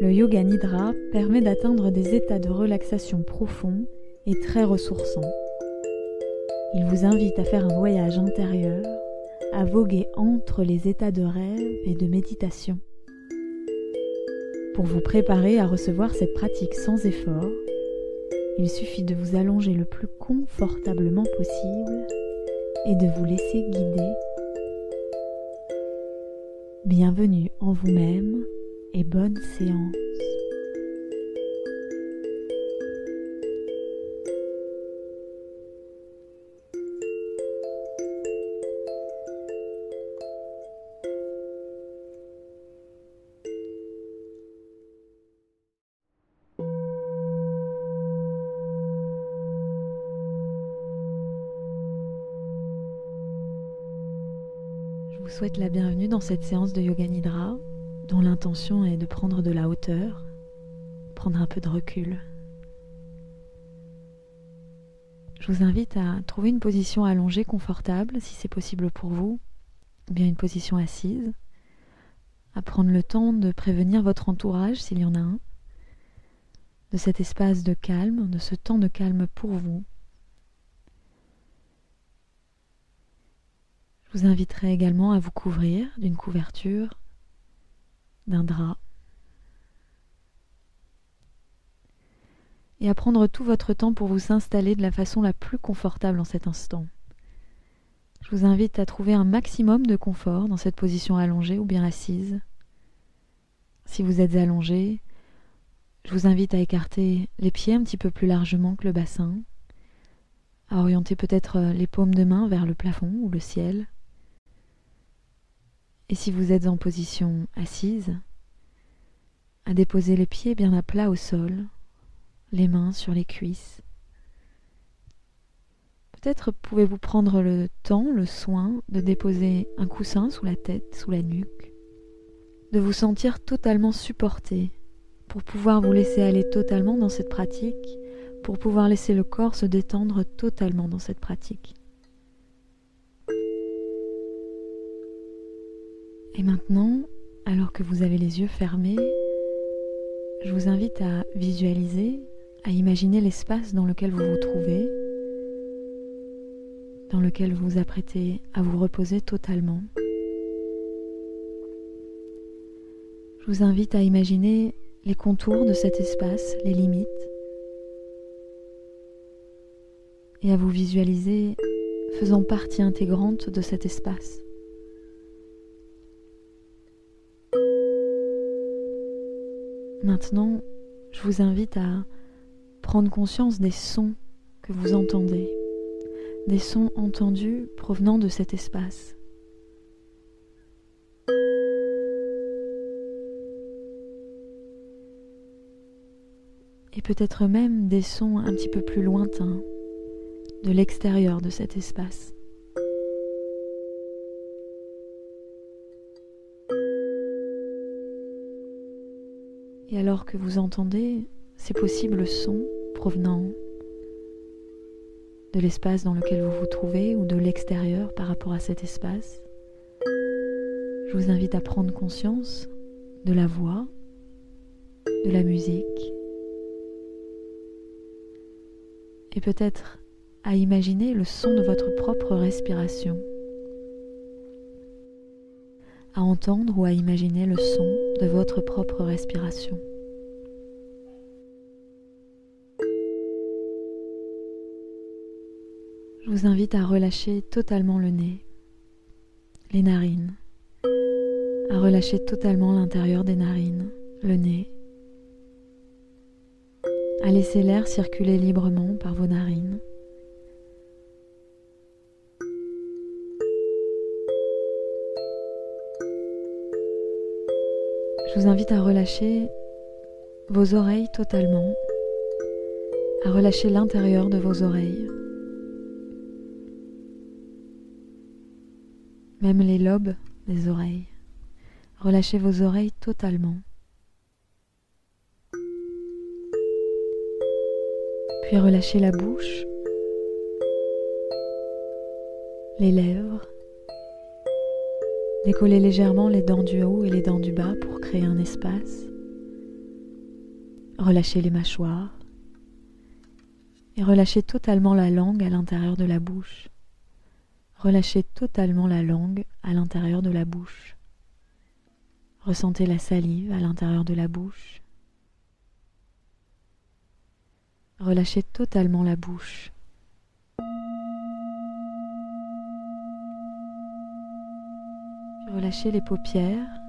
Le yoga nidra permet d'atteindre des états de relaxation profonds et très ressourçants. Il vous invite à faire un voyage intérieur, à voguer entre les états de rêve et de méditation. Pour vous préparer à recevoir cette pratique sans effort, il suffit de vous allonger le plus confortablement possible et de vous laisser guider. Bienvenue en vous-même et bonne séance. vous souhaite la bienvenue dans cette séance de Yoga Nidra dont l'intention est de prendre de la hauteur, prendre un peu de recul. Je vous invite à trouver une position allongée confortable si c'est possible pour vous, ou bien une position assise, à prendre le temps de prévenir votre entourage s'il y en a un, de cet espace de calme, de ce temps de calme pour vous Je vous inviterai également à vous couvrir d'une couverture, d'un drap, et à prendre tout votre temps pour vous installer de la façon la plus confortable en cet instant. Je vous invite à trouver un maximum de confort dans cette position allongée ou bien assise. Si vous êtes allongé, je vous invite à écarter les pieds un petit peu plus largement que le bassin, à orienter peut-être les paumes de main vers le plafond ou le ciel. Et si vous êtes en position assise, à déposer les pieds bien à plat au sol, les mains sur les cuisses. Peut-être pouvez-vous prendre le temps, le soin de déposer un coussin sous la tête, sous la nuque, de vous sentir totalement supporté pour pouvoir vous laisser aller totalement dans cette pratique, pour pouvoir laisser le corps se détendre totalement dans cette pratique. Et maintenant, alors que vous avez les yeux fermés, je vous invite à visualiser, à imaginer l'espace dans lequel vous vous trouvez, dans lequel vous vous apprêtez à vous reposer totalement. Je vous invite à imaginer les contours de cet espace, les limites, et à vous visualiser faisant partie intégrante de cet espace. Maintenant, je vous invite à prendre conscience des sons que vous entendez, des sons entendus provenant de cet espace. Et peut-être même des sons un petit peu plus lointains, de l'extérieur de cet espace. Et alors que vous entendez ces possibles sons provenant de l'espace dans lequel vous vous trouvez ou de l'extérieur par rapport à cet espace, je vous invite à prendre conscience de la voix, de la musique et peut-être à imaginer le son de votre propre respiration, à entendre ou à imaginer le son de votre propre respiration. Je vous invite à relâcher totalement le nez, les narines, à relâcher totalement l'intérieur des narines, le nez, à laisser l'air circuler librement par vos narines. Je vous invite à relâcher vos oreilles totalement, à relâcher l'intérieur de vos oreilles. même les lobes des oreilles. Relâchez vos oreilles totalement. Puis relâchez la bouche, les lèvres. Décollez légèrement les dents du haut et les dents du bas pour créer un espace. Relâchez les mâchoires et relâchez totalement la langue à l'intérieur de la bouche. Relâchez totalement la langue à l'intérieur de la bouche. Ressentez la salive à l'intérieur de la bouche. Relâchez totalement la bouche. Puis relâchez les paupières,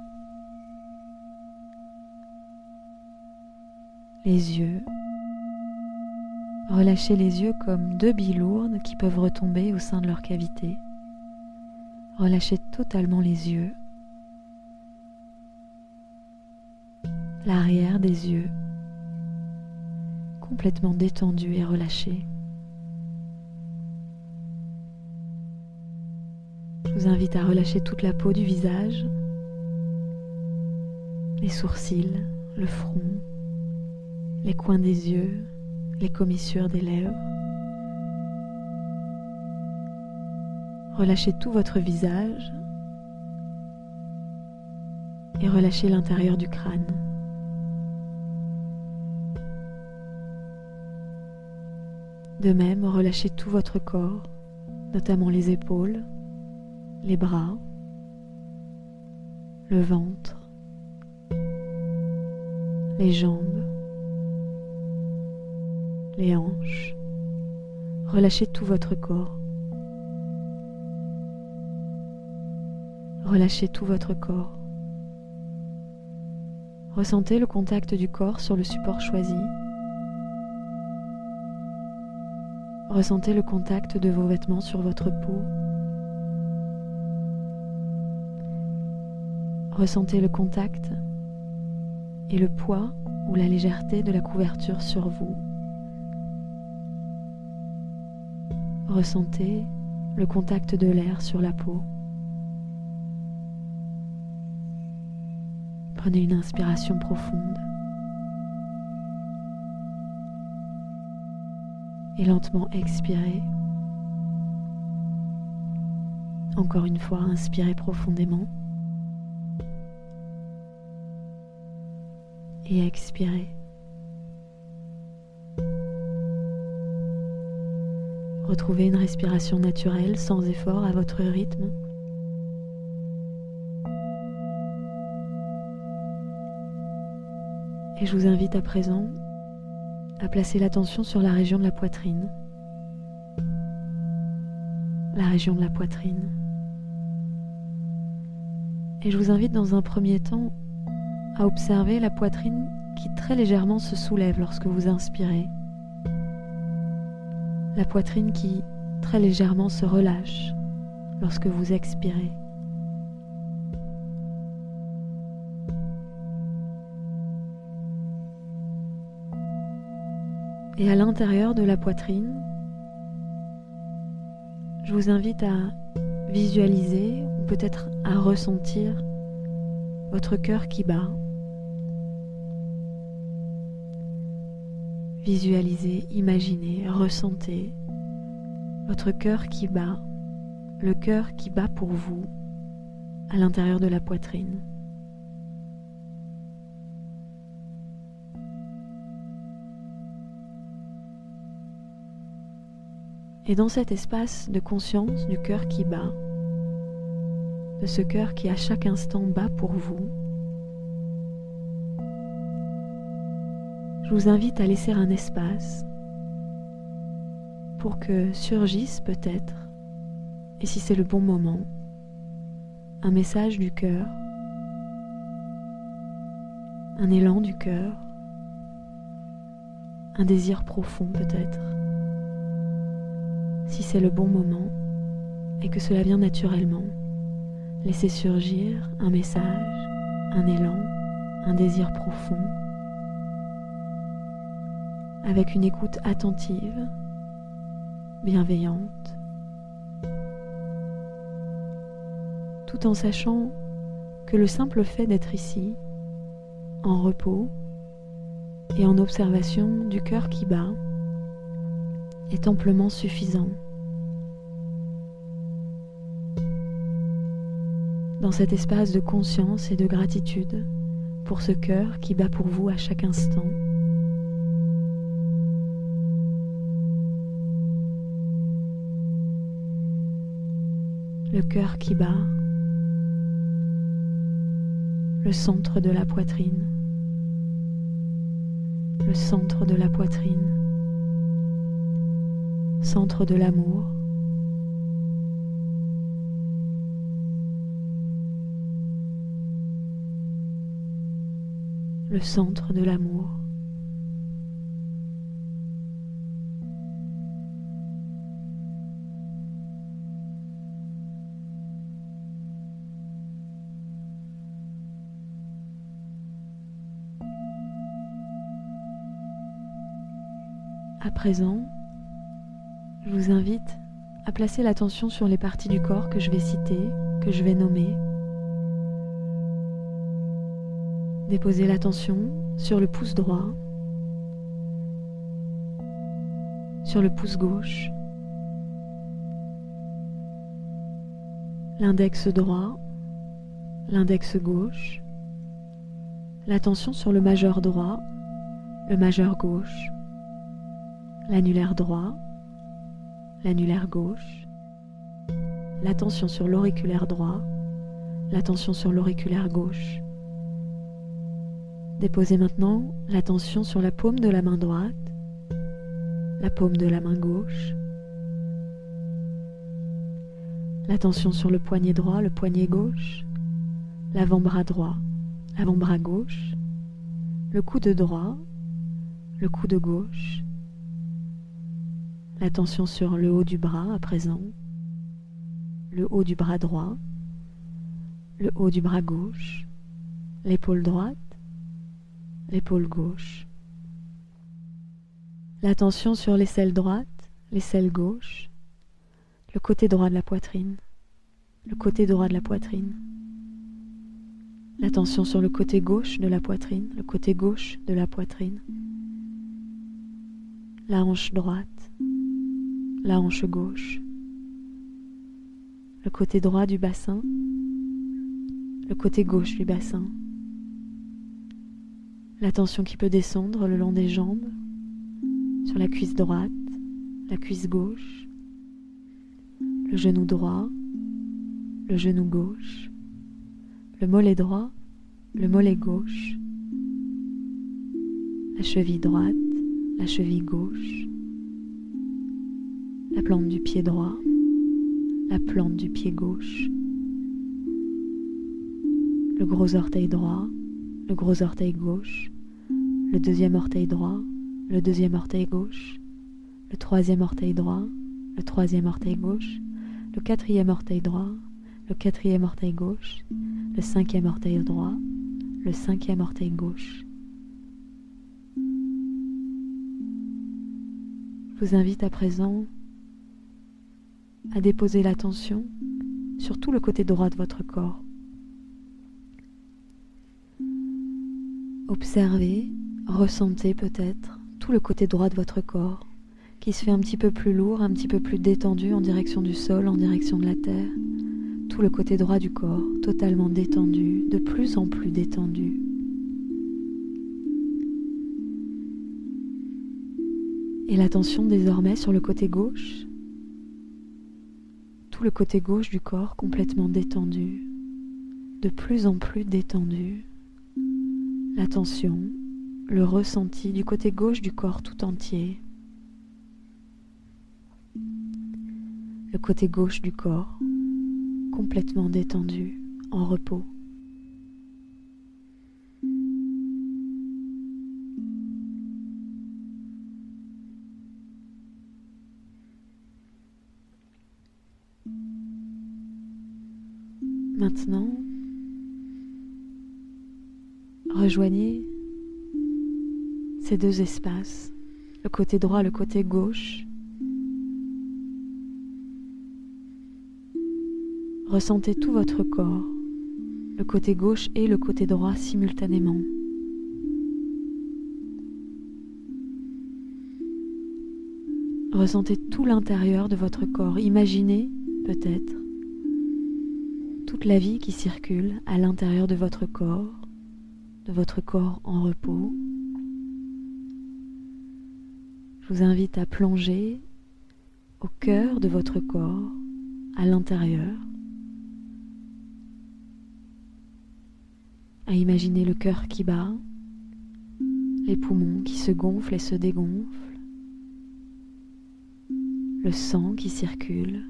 les yeux. Relâchez les yeux comme deux billes lourdes qui peuvent retomber au sein de leur cavité. Relâchez totalement les yeux. L'arrière des yeux complètement détendu et relâché. Je vous invite à relâcher toute la peau du visage, les sourcils, le front, les coins des yeux, les commissures des lèvres. Relâchez tout votre visage et relâchez l'intérieur du crâne. De même, relâchez tout votre corps, notamment les épaules, les bras, le ventre, les jambes, les hanches. Relâchez tout votre corps. Relâchez tout votre corps. Ressentez le contact du corps sur le support choisi Ressentez le contact de vos vêtements sur votre peau. Ressentez le contact et le poids ou la légèreté de la couverture sur vous. Ressentez le contact de l'air sur la peau. Prenez une inspiration profonde. et lentement expirez. Encore une fois, inspirez profondément. Et expirez. Retrouvez une respiration naturelle sans effort à votre rythme. Et je vous invite à présent à placer l'attention sur la région de la poitrine. La région de la poitrine. Et je vous invite dans un premier temps à observer la poitrine qui très légèrement se soulève lorsque vous inspirez. La poitrine qui très légèrement se relâche lorsque vous expirez. Et à l'intérieur de la poitrine, je vous invite à visualiser ou peut-être à ressentir votre cœur qui bat. Visualisez, imaginez, ressentez votre cœur qui bat, le cœur qui bat pour vous à l'intérieur de la poitrine. Et dans cet espace de conscience du cœur qui bat, de ce cœur qui à chaque instant bat pour vous, je vous invite à laisser un espace pour que surgisse peut-être, et si c'est le bon moment, un message du cœur, un élan du cœur, un désir profond peut-être si c'est le bon moment et que cela vient naturellement. Laissez surgir un message, un élan, un désir profond, avec une écoute attentive, bienveillante, tout en sachant que le simple fait d'être ici, en repos et en observation du cœur qui bat, est amplement suffisant. Dans cet espace de conscience et de gratitude pour ce cœur qui bat pour vous à chaque instant, le cœur qui bat, le centre de la poitrine, le centre de la poitrine, centre de l'amour. le centre de l'amour. À présent, je vous invite à placer l'attention sur les parties du corps que je vais citer, que je vais nommer. Déposez l'attention sur le pouce droit, sur le pouce gauche, l'index droit, l'index gauche, l'attention sur le majeur droit, le majeur gauche, l'annulaire droit, l'annulaire gauche, l'attention sur l'auriculaire droit, l'attention sur l'auriculaire gauche. Déposez maintenant l'attention sur la paume de la main droite, la paume de la main gauche, l'attention sur le poignet droit, le poignet gauche, l'avant-bras droit, l'avant-bras gauche, le coude droit, le coude gauche, L'attention sur le haut du bras à présent, le haut du bras droit, le haut du bras gauche, l'épaule droite, l'épaule gauche. L'attention sur l'aisselle droite, l'aisselle gauche, le côté droit de la poitrine, le côté droit de la poitrine. L'attention sur le côté gauche de la poitrine, le côté gauche de la poitrine. La hanche droite, la hanche gauche, le côté droit du bassin, le côté gauche du bassin, la tension qui peut descendre le long des jambes, sur la cuisse droite, la cuisse gauche, le genou droit, le genou gauche, le mollet droit, le mollet gauche, la cheville droite, la cheville gauche, la plante du pied droit, la plante du pied gauche, le gros orteil droit, le gros orteil gauche, le deuxième orteil droit, le deuxième orteil gauche, le troisième orteil droit, le troisième orteil gauche, le quatrième orteil droit, le quatrième orteil gauche, le cinquième orteil droit, le cinquième orteil gauche. Je vous invite à présent à déposer l'attention sur tout le côté droit de votre corps. Observez, ressentez peut-être tout le côté droit de votre corps qui se fait un petit peu plus lourd, un petit peu plus détendu en direction du sol, en direction de la terre. Tout le côté droit du corps totalement détendu, de plus en plus détendu. Et l'attention désormais sur le côté gauche, le côté gauche du corps complètement détendu, de plus en plus détendu. L'attention, le ressenti du côté gauche du corps tout entier. Le côté gauche du corps complètement détendu, en repos. Maintenant, rejoignez ces deux espaces, le côté droit, le côté gauche. Ressentez tout votre corps, le côté gauche et le côté droit simultanément. Ressentez tout l'intérieur de votre corps. Imaginez peut-être la vie qui circule à l'intérieur de votre corps, de votre corps en repos. Je vous invite à plonger au cœur de votre corps, à l'intérieur, à imaginer le cœur qui bat, les poumons qui se gonflent et se dégonflent, le sang qui circule.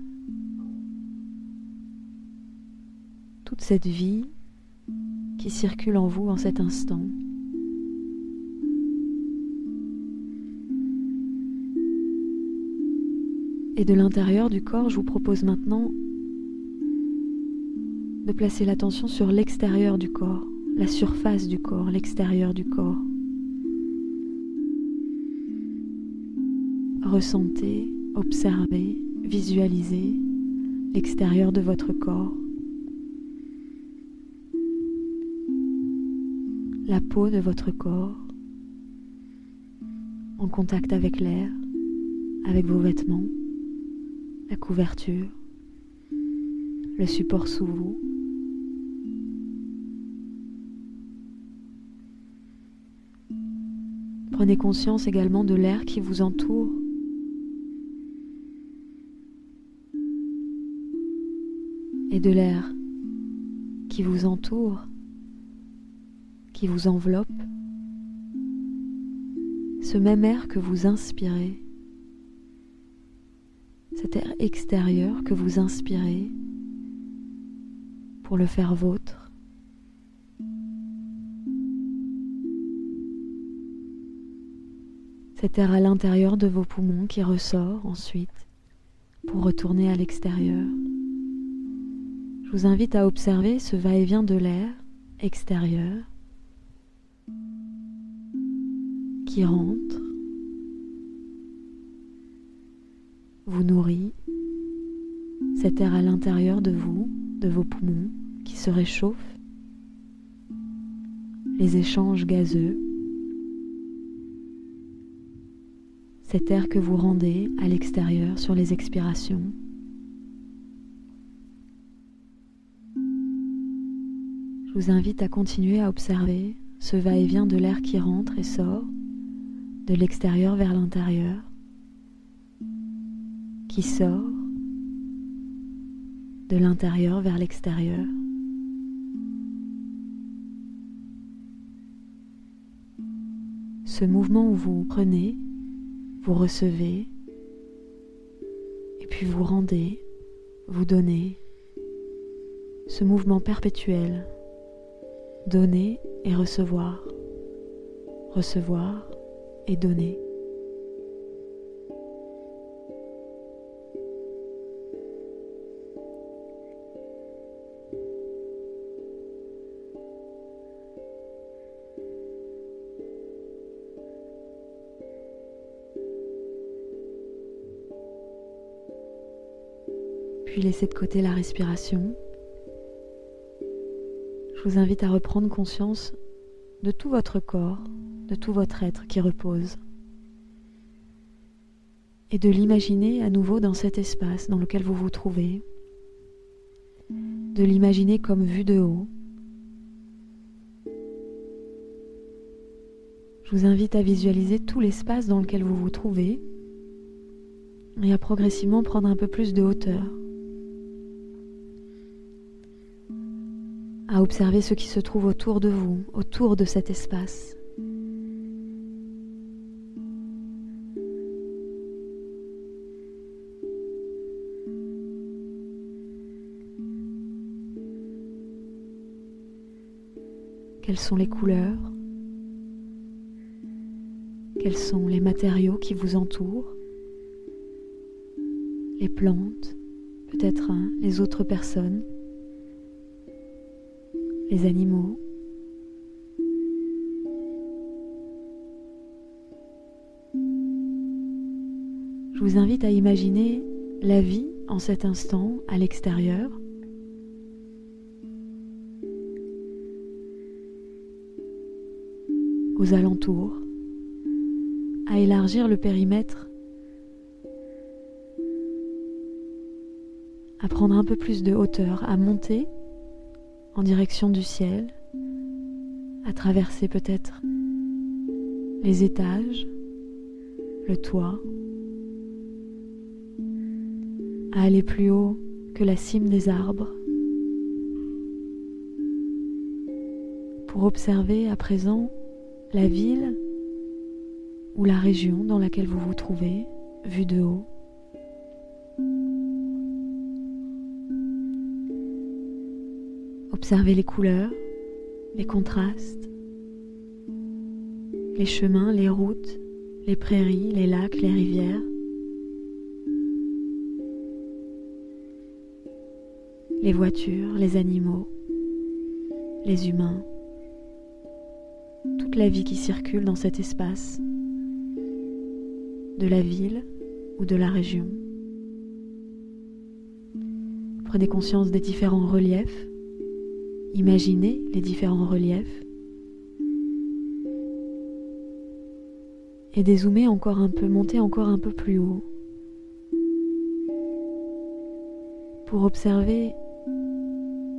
Toute cette vie qui circule en vous en cet instant. Et de l'intérieur du corps, je vous propose maintenant de placer l'attention sur l'extérieur du corps, la surface du corps, l'extérieur du corps. Ressentez, observez, visualisez l'extérieur de votre corps. La peau de votre corps en contact avec l'air, avec vos vêtements, la couverture, le support sous vous. Prenez conscience également de l'air qui vous entoure. Et de l'air qui vous entoure, qui vous enveloppe. Ce même air que vous inspirez, cet air extérieur que vous inspirez pour le faire vôtre. cet air à l'intérieur de vos poumons qui ressort ensuite pour retourner à l'extérieur. Je vous invite à observer ce va-et-vient de l'air extérieur qui rentre, vous nourrit, cet air à l'intérieur de vous, de vos poumons qui se réchauffe, les échanges gazeux cet air que vous rendez à l'extérieur sur les expirations. Je vous invite à continuer à observer ce va-et-vient de l'air qui rentre et sort de l'extérieur vers l'intérieur, qui sort de l'intérieur vers l'extérieur. Ce mouvement où vous prenez vous recevez, et puis vous rendez, vous donnez. Ce mouvement perpétuel, donner et recevoir, recevoir et donner. puis laissez de côté la respiration. Je vous invite à reprendre conscience de tout votre corps, de tout votre être qui repose. Et de l'imaginer à nouveau dans cet espace dans lequel vous vous trouvez. De l'imaginer comme vu de haut. Je vous invite à visualiser tout l'espace dans lequel vous vous trouvez et à progressivement prendre un peu plus de hauteur. à observer ce qui se trouve autour de vous, autour de cet espace. Quelles sont les couleurs? Quels sont les matériaux qui vous entourent? Les plantes Peut-être hein, les autres personnes? Les animaux? Je vous invite à imaginer la vie en cet instant à l'extérieur. Aux alentours, à élargir le périmètre, à prendre un peu plus de hauteur, à monter en direction du ciel, à traverser peut-être les étages, le toit, à aller plus haut que la cime des arbres, pour observer à présent la ville ou la région dans laquelle vous vous trouvez, vue de haut. Observez les couleurs, les contrastes, les chemins, les routes, les prairies, les lacs, les rivières. Les voitures, les animaux, les humains, toute la vie qui circule dans cet espace, de la ville ou de la région. Prenez conscience des différents reliefs, imaginez les différents reliefs et dézoomer encore un peu, monter encore un peu plus haut pour observer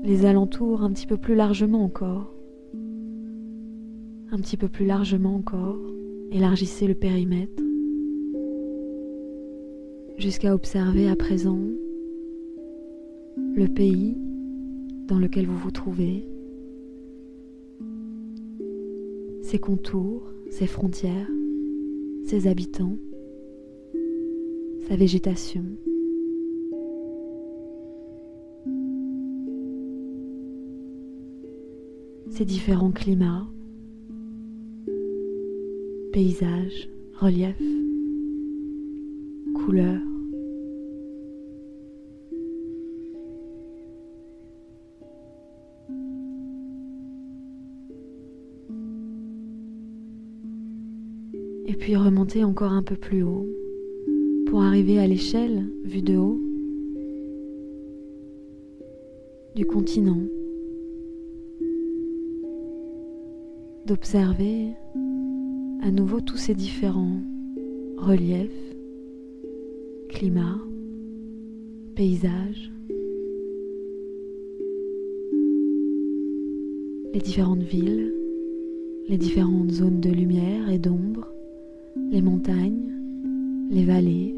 les alentours un petit peu plus largement encore. Un petit peu plus largement encore, élargissez le périmètre jusqu'à observer à présent le pays dans lequel vous vous trouvez, ses contours, ses frontières, ses habitants, sa végétation. ses différents climats, paysages, reliefs, couleurs. Et puis remonter encore un peu plus haut pour arriver à l'échelle vue de haut du continent d'observer à nouveau tous ces différents reliefs, climats, paysages, les différentes villes, les différentes zones de lumière et d'ombre, les montagnes, les vallées,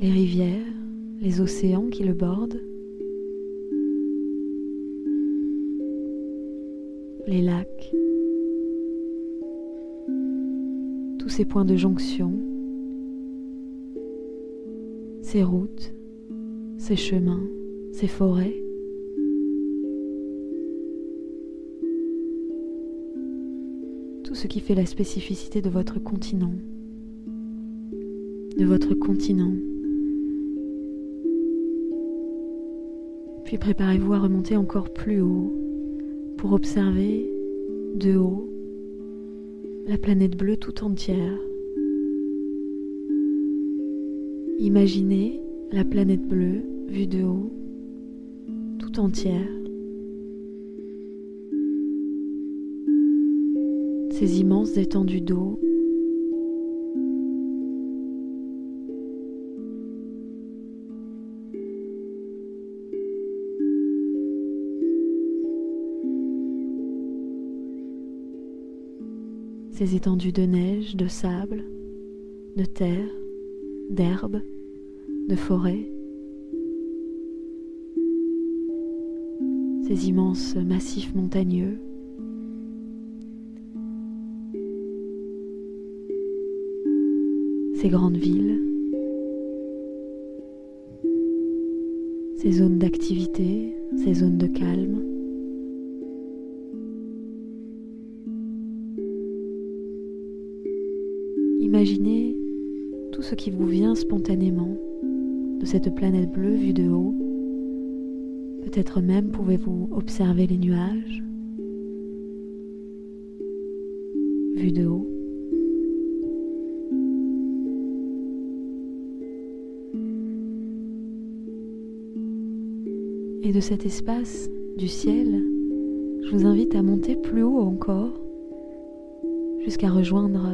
les rivières, les océans qui le bordent, les lacs, tous ces points de jonction, ces routes, ces chemins, ces forêts. Tout ce qui fait la spécificité de votre continent, de votre continent. Puis préparez-vous à remonter encore plus haut pour observer de haut la planète bleue tout entière. Imaginez la planète bleue vue de haut tout entière. Ces immenses étendues d'eau ces étendues de neige, de sable, de terre, d'herbe, de forêt, ces immenses massifs montagneux, ces grandes villes, ces zones d'activité, ces zones de calme. Imaginez tout ce qui vous vient spontanément de cette planète bleue vue de haut. Peut-être même pouvez-vous observer les nuages vus de haut. Et de cet espace du ciel, je vous invite à monter plus haut encore jusqu'à rejoindre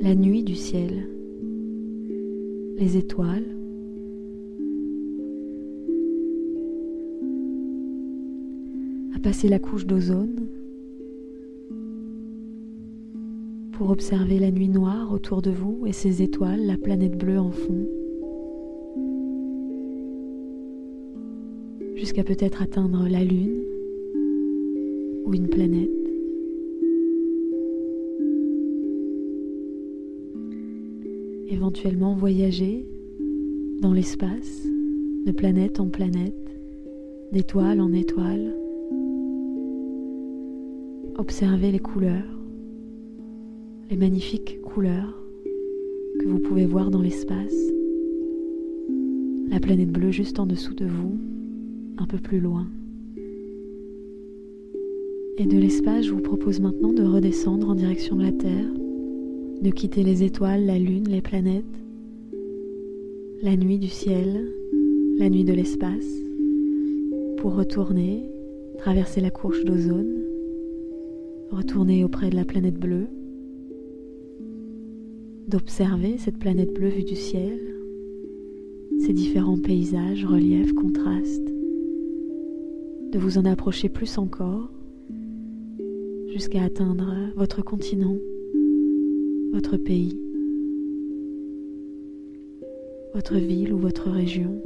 la nuit du ciel, les étoiles, à passer la couche d'ozone pour observer la nuit noire autour de vous et ses étoiles, la planète bleue en fond. jusqu'à peut-être atteindre la Lune ou une planète. Éventuellement voyager dans l'espace, de planète en planète, d'étoile en étoile. Observez les couleurs, les magnifiques couleurs que vous pouvez voir dans l'espace. La planète bleue juste en dessous de vous, un peu plus loin. Et de l'espace, je vous propose maintenant de redescendre en direction de la Terre, de quitter les étoiles, la Lune, les planètes, la nuit du ciel, la nuit de l'espace, pour retourner, traverser la couche d'ozone, retourner auprès de la planète bleue, d'observer cette planète bleue vue du ciel, ses différents paysages, reliefs, contrastes, de vous en approcher plus encore jusqu'à atteindre votre continent, votre pays, votre ville ou votre région.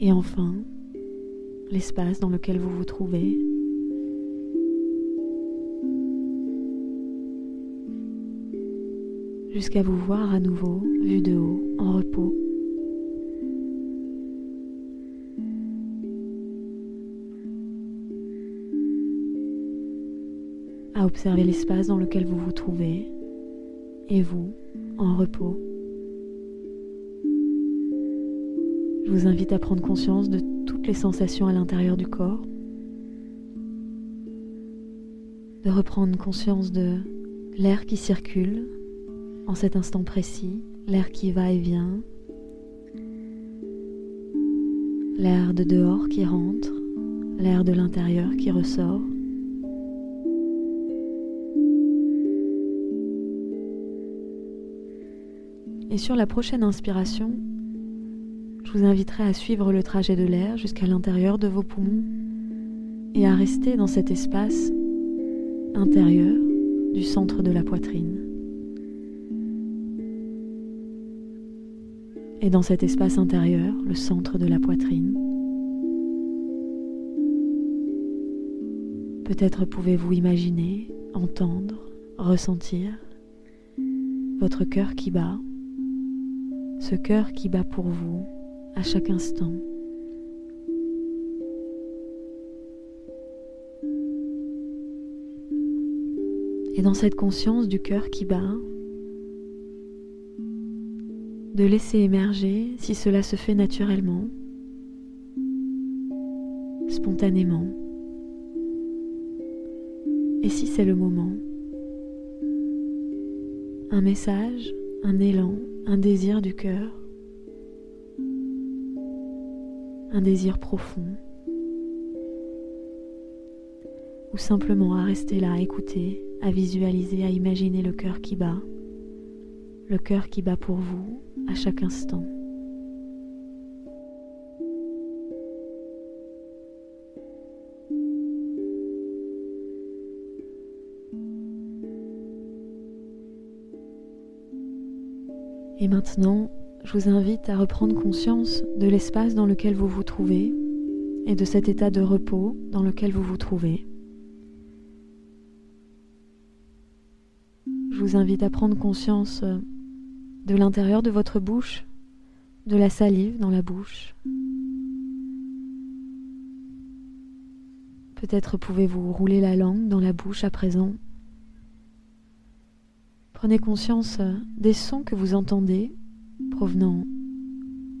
Et enfin, l'espace dans lequel vous vous trouvez. Jusqu'à vous voir à nouveau, vu de haut, en repos. À observer l'espace dans lequel vous vous trouvez et vous en repos. Je vous invite à prendre conscience de toutes les sensations à l'intérieur du corps, de reprendre conscience de l'air qui circule en cet instant précis, l'air qui va et vient, l'air de dehors qui rentre, l'air de l'intérieur qui ressort. Et sur la prochaine inspiration, je vous inviterai à suivre le trajet de l'air jusqu'à l'intérieur de vos poumons et à rester dans cet espace intérieur du centre de la poitrine. Et dans cet espace intérieur, le centre de la poitrine, peut-être pouvez-vous imaginer, entendre, ressentir votre cœur qui bat ce cœur qui bat pour vous à chaque instant. Et dans cette conscience du cœur qui bat, de laisser émerger, si cela se fait naturellement, spontanément, et si c'est le moment, un message, un élan, un désir du cœur, un désir profond, ou simplement à rester là, à écouter, à visualiser, à imaginer le cœur qui bat, le cœur qui bat pour vous à chaque instant. Et maintenant, je vous invite à reprendre conscience de l'espace dans lequel vous vous trouvez et de cet état de repos dans lequel vous vous trouvez. Je vous invite à prendre conscience de l'intérieur de votre bouche, de la salive dans la bouche. Peut-être pouvez-vous rouler la langue dans la bouche à présent Prenez conscience euh, des sons que vous entendez provenant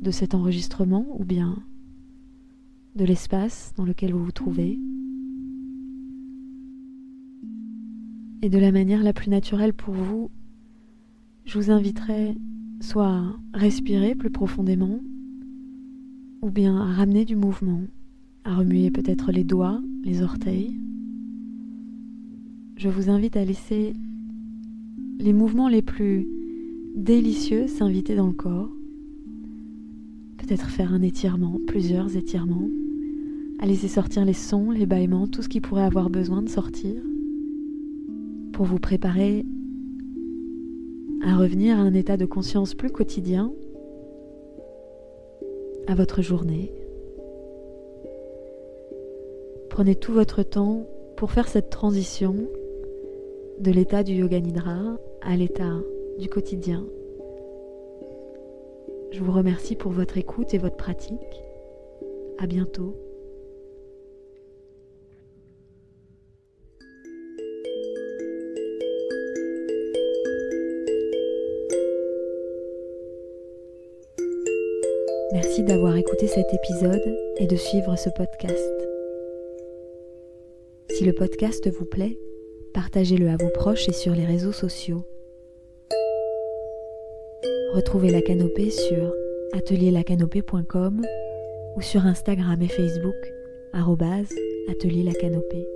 de cet enregistrement ou bien de l'espace dans lequel vous vous trouvez et de la manière la plus naturelle pour vous, je vous inviterai soit à respirer plus profondément ou bien à ramener du mouvement, à remuer peut-être les doigts, les orteils. Je vous invite à laisser les mouvements les plus délicieux s'inviter dans le corps. Peut-être faire un étirement, plusieurs étirements, à laisser sortir les sons, les bâillements, tout ce qui pourrait avoir besoin de sortir, pour vous préparer à revenir à un état de conscience plus quotidien, à votre journée. Prenez tout votre temps pour faire cette transition de l'état du yoga nidra à l'état du quotidien. Je vous remercie pour votre écoute et votre pratique. À bientôt. Merci d'avoir écouté cet épisode et de suivre ce podcast. Si le podcast vous plaît, partagez-le à vos proches et sur les réseaux sociaux. Retrouvez la canopée sur atelierlacanopée.com ou sur Instagram et Facebook, atelier la canopée.